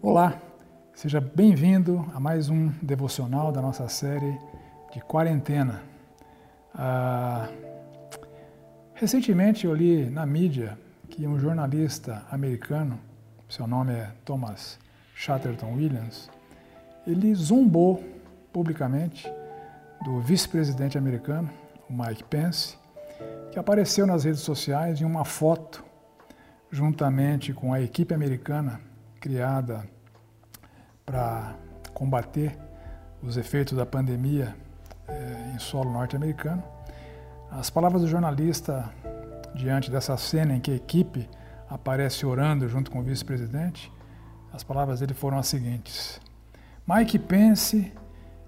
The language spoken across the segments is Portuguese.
Olá, seja bem-vindo a mais um devocional da nossa série de quarentena. Ah, recentemente eu li na mídia que um jornalista americano, seu nome é Thomas Chatterton Williams, ele zombou publicamente do vice-presidente americano, o Mike Pence, que apareceu nas redes sociais em uma foto juntamente com a equipe americana criada para combater os efeitos da pandemia eh, em solo norte-americano. As palavras do jornalista diante dessa cena em que a equipe aparece orando junto com o vice-presidente, as palavras dele foram as seguintes: Mike Pence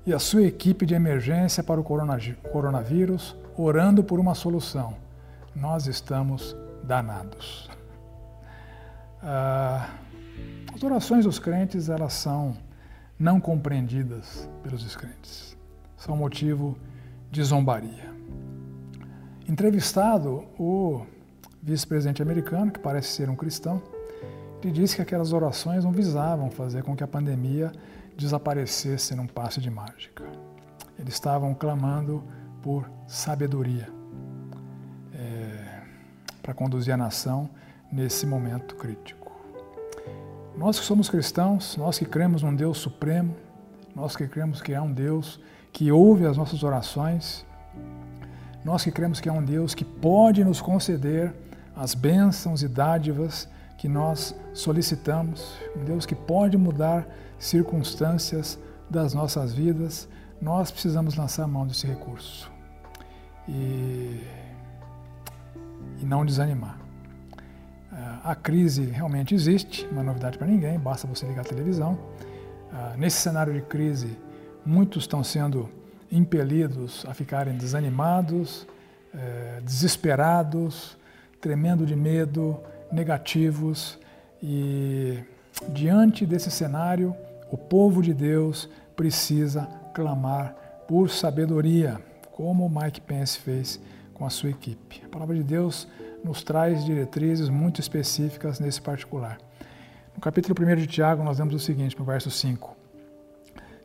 e a sua equipe de emergência para o coronavírus orando por uma solução. Nós estamos danados. Ah, as orações dos crentes elas são não compreendidas pelos descrentes. São motivo de zombaria. Entrevistado, o vice-presidente americano, que parece ser um cristão, ele disse que aquelas orações não visavam fazer com que a pandemia desaparecesse num passe de mágica. Eles estavam clamando por sabedoria é, para conduzir a nação nesse momento crítico. Nós que somos cristãos, nós que cremos num Deus supremo, nós que cremos que há um Deus que ouve as nossas orações, nós que cremos que há um Deus que pode nos conceder as bênçãos e dádivas que nós solicitamos, um Deus que pode mudar circunstâncias das nossas vidas, nós precisamos lançar a mão desse recurso e, e não desanimar. A crise realmente existe, não é novidade para ninguém, basta você ligar a televisão. Ah, nesse cenário de crise, muitos estão sendo impelidos a ficarem desanimados, eh, desesperados, tremendo de medo, negativos. E diante desse cenário, o povo de Deus precisa clamar por sabedoria, como Mike Pence fez com a sua equipe. A palavra de Deus nos traz diretrizes muito específicas nesse particular. No capítulo 1 de Tiago, nós vemos o seguinte, no verso 5.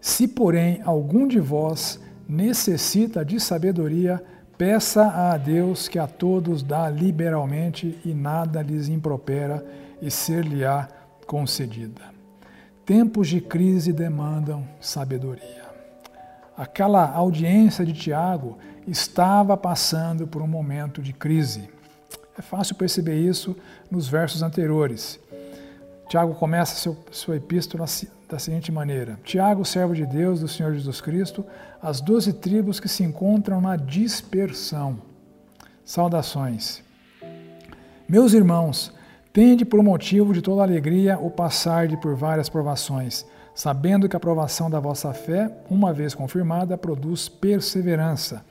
Se, porém, algum de vós necessita de sabedoria, peça a Deus que a todos dá liberalmente e nada lhes impropera e ser-lhe-á concedida. Tempos de crise demandam sabedoria. Aquela audiência de Tiago estava passando por um momento de crise. É fácil perceber isso nos versos anteriores. Tiago começa seu, sua epístola da seguinte maneira: Tiago, servo de Deus, do Senhor Jesus Cristo, as doze tribos que se encontram na dispersão. Saudações. Meus irmãos, tende por motivo de toda alegria o passar de por várias provações, sabendo que a provação da vossa fé, uma vez confirmada, produz perseverança.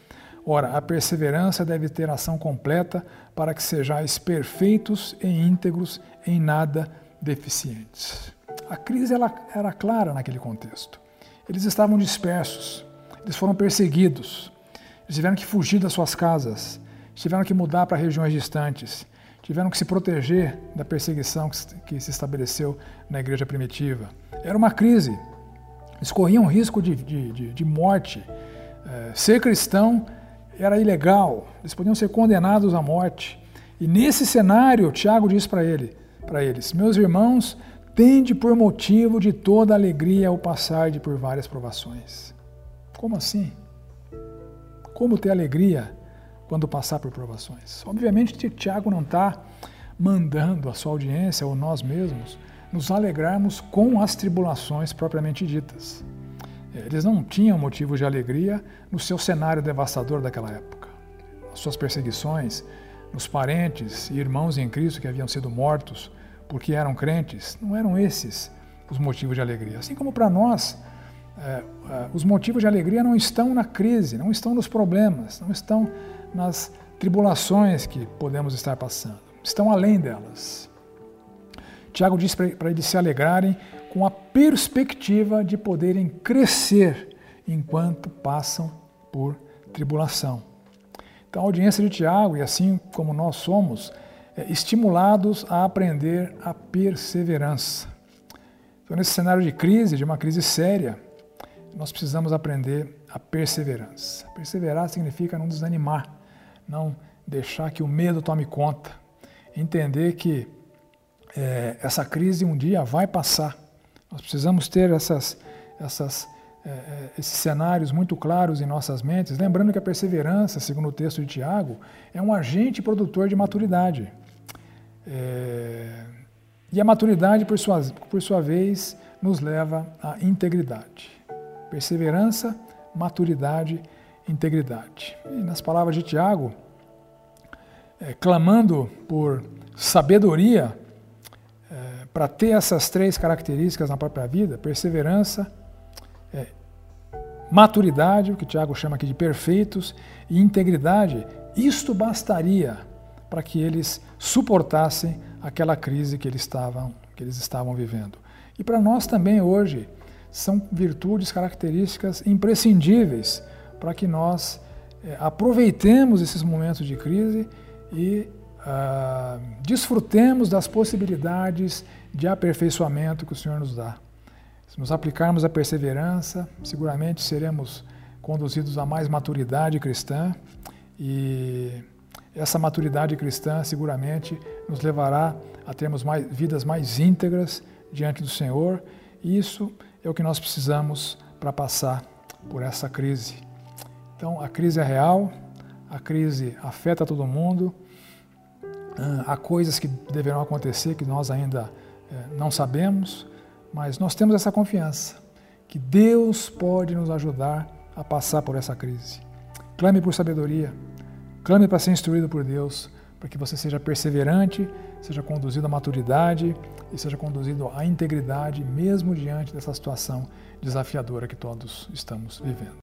Ora, a perseverança deve ter ação completa para que sejais perfeitos e íntegros, em nada deficientes. A crise ela era clara naquele contexto. Eles estavam dispersos, eles foram perseguidos, eles tiveram que fugir das suas casas, tiveram que mudar para regiões distantes, tiveram que se proteger da perseguição que se estabeleceu na igreja primitiva. Era uma crise, eles corriam risco de, de, de, morte. É, ser cristão era ilegal, eles podiam ser condenados à morte. E nesse cenário, Tiago diz para ele, para eles: Meus irmãos, tende por motivo de toda alegria ao passar de por várias provações. Como assim? Como ter alegria quando passar por provações? Obviamente, Tiago não está mandando a sua audiência ou nós mesmos nos alegrarmos com as tribulações propriamente ditas. Eles não tinham motivo de alegria no seu cenário devastador daquela época. As suas perseguições, nos parentes e irmãos em Cristo que haviam sido mortos porque eram crentes, não eram esses os motivos de alegria. Assim como para nós, os motivos de alegria não estão na crise, não estão nos problemas, não estão nas tribulações que podemos estar passando, estão além delas. Tiago diz para eles se alegrarem com a perspectiva de poderem crescer enquanto passam por tribulação. Então, a audiência de Tiago, e assim como nós somos, é, estimulados a aprender a perseverança. Então, nesse cenário de crise, de uma crise séria, nós precisamos aprender a perseverança. Perseverar significa não desanimar, não deixar que o medo tome conta, entender que é, essa crise um dia vai passar. Nós precisamos ter essas, essas, é, é, esses cenários muito claros em nossas mentes, lembrando que a perseverança, segundo o texto de Tiago, é um agente produtor de maturidade. É, e a maturidade, por sua, por sua vez, nos leva à integridade. Perseverança, maturidade, integridade. E nas palavras de Tiago, é, clamando por sabedoria, é, para ter essas três características na própria vida, perseverança, é, maturidade, o que Tiago chama aqui de perfeitos, e integridade, isto bastaria para que eles suportassem aquela crise que eles estavam, que eles estavam vivendo. E para nós também hoje são virtudes, características imprescindíveis para que nós é, aproveitemos esses momentos de crise e uh, desfrutemos das possibilidades de aperfeiçoamento que o Senhor nos dá. Se nos aplicarmos a perseverança, seguramente seremos conduzidos a mais maturidade cristã e essa maturidade cristã seguramente nos levará a termos mais, vidas mais íntegras diante do Senhor, isso é o que nós precisamos para passar por essa crise. Então, a crise é real, a crise afeta todo mundo, há coisas que deverão acontecer que nós ainda eh, não sabemos, mas nós temos essa confiança que Deus pode nos ajudar a passar por essa crise. Clame por sabedoria, clame para ser instruído por Deus, para que você seja perseverante, seja conduzido à maturidade e seja conduzido à integridade, mesmo diante dessa situação desafiadora que todos estamos vivendo.